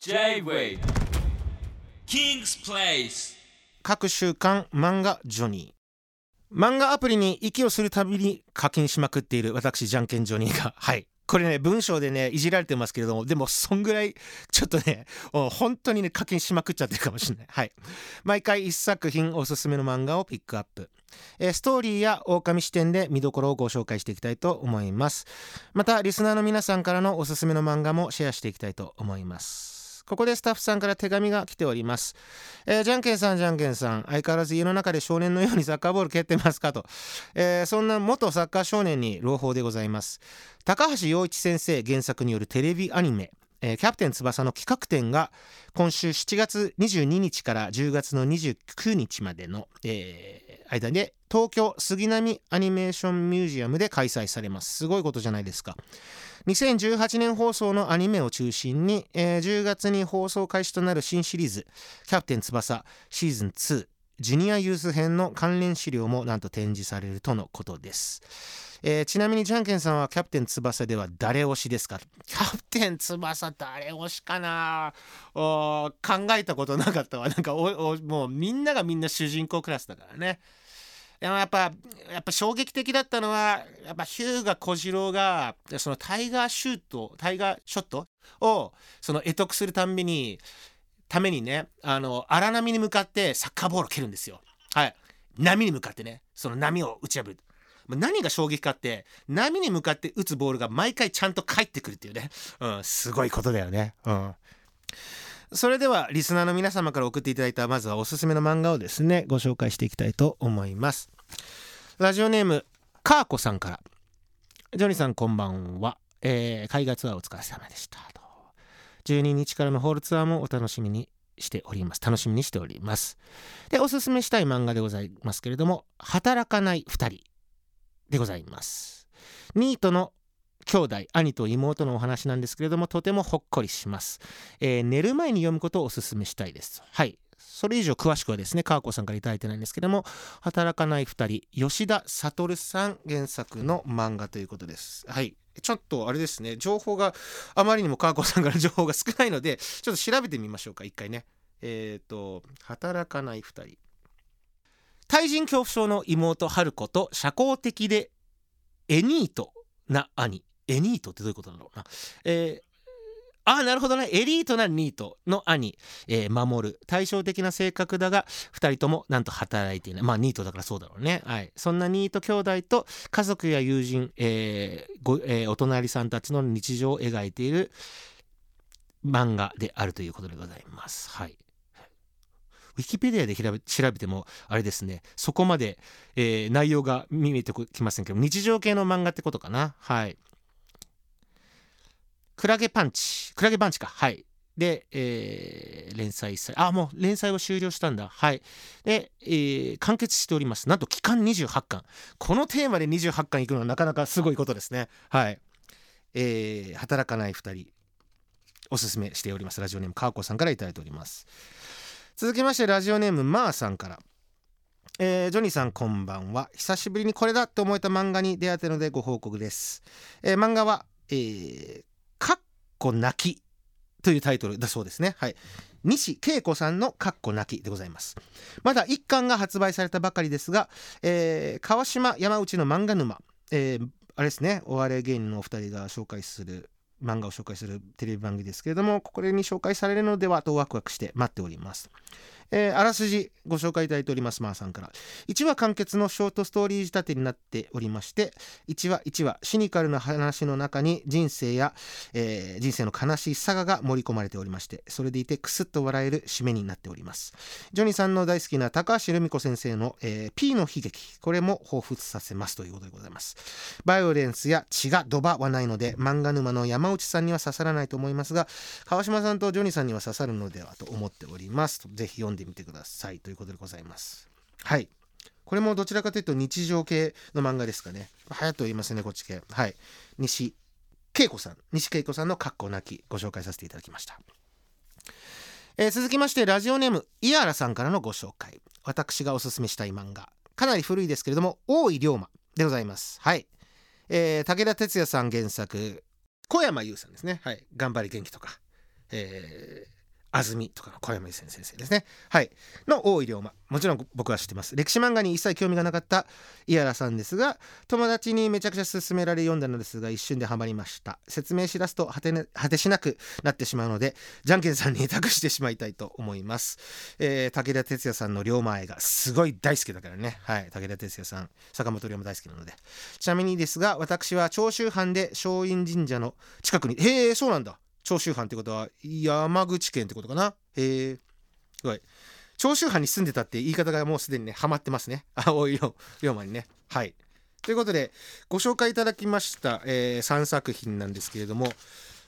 J-Way. King's Place. 各週刊漫画ジョニー。漫画アプリに息をするたびに課金しまくっている私じゃんけんジョニーが。はい。これね文章でねいじられてますけれどもでもそんぐらいちょっとね 本当にね課金しまくっちゃってるかもしれない。はい。毎回一作品おすすめの漫画をピックアップ。えーストーリーや狼視点で見どころをご紹介していきたいと思います。またリスナーの皆さんからのおすすめの漫画もシェアしていきたいと思います。ここでスタッフさんから手紙が来ております。えーじゃんけんさんじゃんけんさん相変わらず家の中で少年のようにサッカーボール蹴ってますかと、えーそんな元サッカー少年に朗報でございます。高橋陽一先生原作によるテレビアニメ「えーキャプテン翼」の企画展が今週7月22日から10月の29日までの、えー間で東京杉並アニメーションミュージアムで開催されます。すごいことじゃないですか。2018年放送のアニメを中心に、えー10月に放送開始となる新シリーズ「キャプテン翼シーズン2」ジュニアユース編の関連資料もなんと展示されるとのことです、えーちなみにじゃんけんさんはキャプテン翼では誰推しですか？キャプテン翼誰推しかな？考えたことなかったわ。なんかもうみんながみんな主人公クラスだからね。でもやっぱやっぱ衝撃的だったのはやっぱヒューガ小次郎がそのタイガーシュートタイガーショットをその得得するたんびにためにねあの荒波に向かってサッカーボールを蹴るんですよ。はい。波に向かってねその波を打ち破る。何が衝撃かって波に向かって打つボールが毎回ちゃんと返ってくるっていうね、うん、すごいことだよね、うん、それではリスナーの皆様から送っていただいたまずはおすすめの漫画をですねご紹介していきたいと思います。ラジオネームカーコさんから。ジョニーさんこんばんは、えー海外ツアーお疲れ様でしたと。12日からのホールツアーもお楽しみにしております。楽しみにしております。でおすすめしたい漫画でございますけれども働かない2人でございます。ニートの兄弟兄と妹のお話なんですけれどもとてもほっこりします、えー寝る前に読むことをおすすめしたいです。はい。それ以上詳しくはですね川子さんから頂いてないんですけども働かない2人吉田悟さん原作の漫画ということです。はい。ちょっとあれですね情報があまりにも川子さんから情報が少ないのでちょっと調べてみましょうか一回ね。えっ、と働かない2人。対人恐怖症の妹春子と社交的でエニートな兄。エニートってどういうことだろうなえーあなるほどね。エリートなニートの兄、えー守る。対照的な性格だが2人ともなんと働いていない。まあニートだからそうだろうね、はい、そんなニート兄弟と家族や友人、えーごえーお隣さんたちの日常を描いている漫画であるということでございます。はい。ウィキペディアで調べ調べてもあれですね。そこまで、えー内容が見えてきませんけど日常系の漫画ってことかな。はい。クラゲパンチ。クラゲパンチか。はい。で、えー連載さあもう連載を終了したんだ。はい。で、えー完結しております。なんと期間28巻。このテーマで28巻いくのはなかなかすごいことですね。はい。えー働かない2人。おすすめしております。ラジオネームかーこさんから頂いております。続きましてラジオネームまーさんから。えージョニーさんこんばんは。久しぶりにこれだと思えた漫画に出会ったのでご報告です、えー漫画はえーこ泣きというタイトルだそうですね。はい。西恵子さんの「かっこ泣き」でございます。まだ1巻が発売されたばかりですが、えー川島山内の漫画沼、えーあれですね。お笑い芸人のお二人が紹介する漫画を紹介するテレビ番組ですけれどもこれに紹介されるのではとワクワクして待っております、えーあらすじご紹介いただいておりますまーさんから。1話完結のショートストーリー仕立てになっておりまして1話1話シニカルな話の中に人生や、えー人生の悲しいサガが盛り込まれておりましてそれでいてクスッと笑える締めになっております。ジョニーさんの大好きな高橋留美子先生の、えー P の悲劇。これも彷彿させますということでございます。バイオレンスや血がドバはないので漫画沼の山内さんには刺さらないと思いますが川島さんとジョニーさんには刺さるのではと思っております。ぜひ読んででみてくださいということでございます。はい。これもどちらかというと日常系の漫画ですかね。はやと言いますねこっち系。はい。西恵子さん。西恵子さんの「かっこ泣き」ご紹介させていただきました。えー続きましてラジオネームイアラさんからのご紹介。私がおすすめしたい漫画。かなり古いですけれども大井龍馬でございます。はい、えー武田鉄矢さん原作小山優さんですね。はい。頑張り元気とか。えー安住とかの小山先生ですね。はい。の大井龍馬。もちろん僕は知ってます。歴史漫画に一切興味がなかった井原さんですが、友達にめちゃくちゃ勧められ読んだのですが、一瞬でハマりました。説明しだすと果て,、ね、果てしなくなってしまうので、じゃんけんさんに託してしまいたいと思います。えー武田鉄矢さんの龍馬愛がすごい大好きだからね。はい。武田鉄矢さん、坂本龍馬大好きなので。ちなみにですが、私は長州藩で松陰神社の近くに、へえ、そうなんだ。長州藩ってことは山口県ってことかな？へえすごい長州藩に住んでたって言い方がもうすでにねハマってますね。青い龍馬にね。はい。ということでご紹介いただきました、え3作品なんですけれども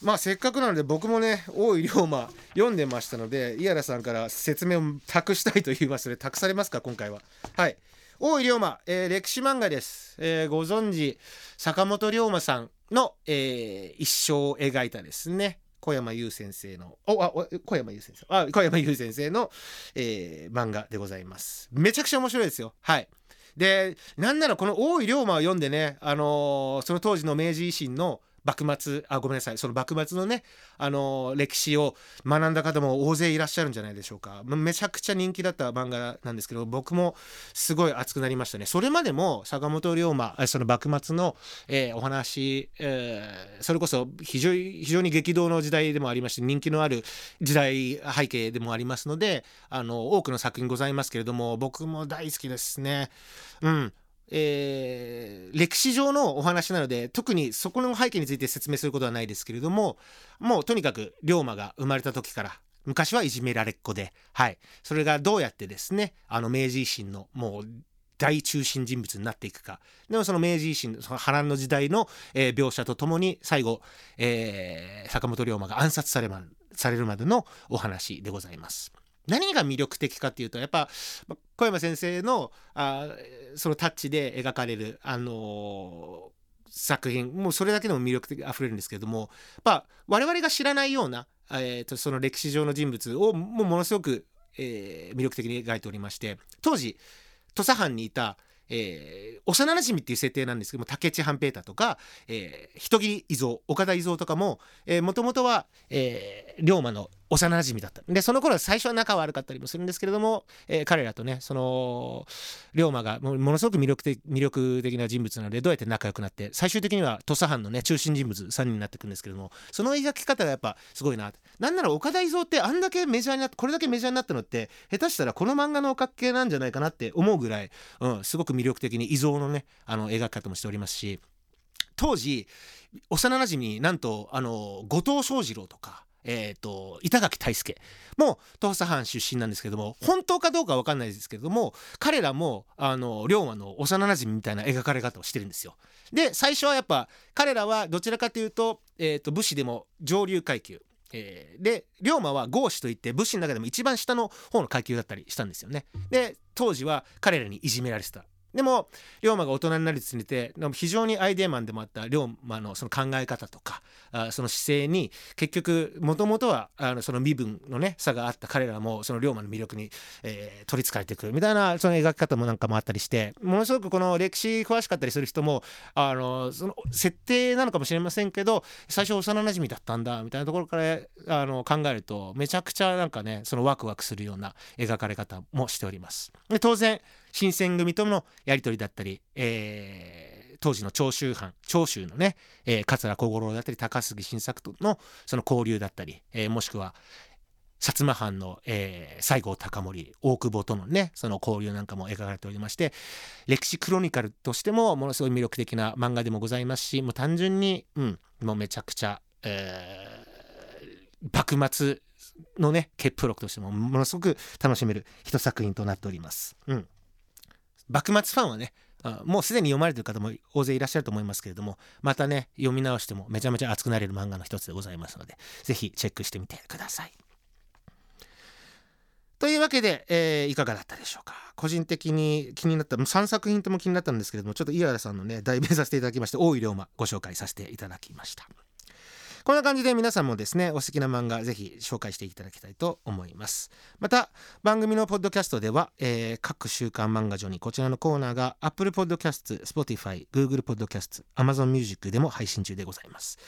まあせっかくなので僕もね大井龍馬読んでましたので井原さんから説明を託したいと言いますので託されますか今回は。はい。大井龍馬、えー歴史漫画です、えーご存知坂本龍馬さんの、えー一生を描いたですね。小山優先生のおあ小山優先生。あ小山優先生の、えー漫画でございます。めちゃくちゃ面白いですよ。はい。でなんならこの大井龍馬を読んでね、あのーその当時の明治維新の幕末あごめんなさい。その幕末のね、あの歴史を学んだ方も大勢いらっしゃるんじゃないでしょうか。めちゃくちゃ人気だった漫画なんですけど僕もすごい熱くなりましたね。それまでも坂本龍馬その幕末の、えーお話、えーそれこそ非常非常に激動の時代でもありまして人気のある時代背景でもありますのであの多くの作品ございますけれども僕も大好きですね。うん。えー歴史上のお話なので特にそこの背景について説明することはないですけれどももうとにかく龍馬が生まれた時から昔はいじめられっ子で、はい、それがどうやってですねあの明治維新のもう大中心人物になっていくかでもその明治維新その波乱の時代の、えー描写とともに最後、えー坂本龍馬が暗殺され,、ま、されるまでのお話でございます。何が魅力的かっていうとやっぱ小山先生のあそのタッチで描かれる、あのー作品もうそれだけでも魅力的あふれるんですけれどもやっ我々が知らないような、えーとその歴史上の人物をもうものすごく、えー魅力的に描いておりまして当時土佐藩にいた、えー幼なじみっていう設定なんですけども竹内半平太とか、えー人斬り伊蔵岡田伊蔵とかももともとは、えー龍馬の幼なじみだった。でその頃は最初は仲悪かったりもするんですけれども、えー彼らとねその龍馬がものすごく魅力的魅力的な人物なのでどうやって仲良くなって最終的には土佐藩のね中心人物3人になっていくんですけれどもその描き方がやっぱすごいななんなら岡田伊蔵ってあんだけメジャーになってこれだけメジャーになったのって下手したらこの漫画のおかっけなんじゃないかなって思うぐらい、うん、すごく魅力的に伊蔵のねあの描き方もしておりますし当時幼なじみなんとあの後藤象次郎とか、えー、と板垣退助も土佐藩出身なんですけども本当かどうか分かんないですけども彼らもあの龍馬の幼なじみみたいな描かれ方をしてるんですよ。で最初はやっぱ彼らはどちらかというと,、えー、と武士でも上流階級。えーで龍馬は豪士といって武士の中でも一番下の方の階級だったりしたんですよね。で当時は彼らにいじめられてた。でも龍馬が大人になりつれて非常にアイデアマンでもあった龍馬のその考え方とかあその姿勢に結局もともとはあのその身分のね差があった彼らもその龍馬の魅力に、えー取りつかれてくるみたいなその描き方もなんかもあったりしてものすごくこの歴史詳しかったりする人もあのその設定なのかもしれませんけど最初幼なじみだったんだみたいなところからあの考えるとめちゃくちゃなんかねそのワクワクするような描かれ方もしております。で当然新選組とのやり取りだったり、えー当時の長州藩長州のね、えー桂小五郎だったり高杉晋作とのその交流だったり、えーもしくは薩摩藩の、えー西郷隆盛大久保とのねその交流なんかも描かれておりまして歴史クロニカルとしてもものすごい魅力的な漫画でもございますしもう単純に、うん、もうめちゃくちゃ、えー幕末のね傑プ録としてもものすごく楽しめる一作品となっております。うん幕末ファンはねもうすでに読まれてる方も大勢いらっしゃると思いますけれどもまたね読み直してもめちゃめちゃ熱くなれる漫画の一つでございますのでぜひチェックしてみてください。というわけで、えーいかがだったでしょうか？個人的に気になった3作品とも気になったんですけれどもちょっと井原さんのね代弁させていただきまして大井龍馬ご紹介させていただきました。こんな感じで皆さんもですねお好きな漫画ぜひ紹介していただきたいと思います。また番組のポッドキャストでは、えー各週刊漫画上にこちらのコーナーが Apple Podcast、Spotify、Google Podcast、Amazon Music でも配信中でございます。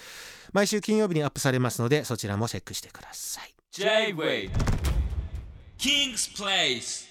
毎週金曜日にアップされますのでそちらもチェックしてください。J-Wave King's Place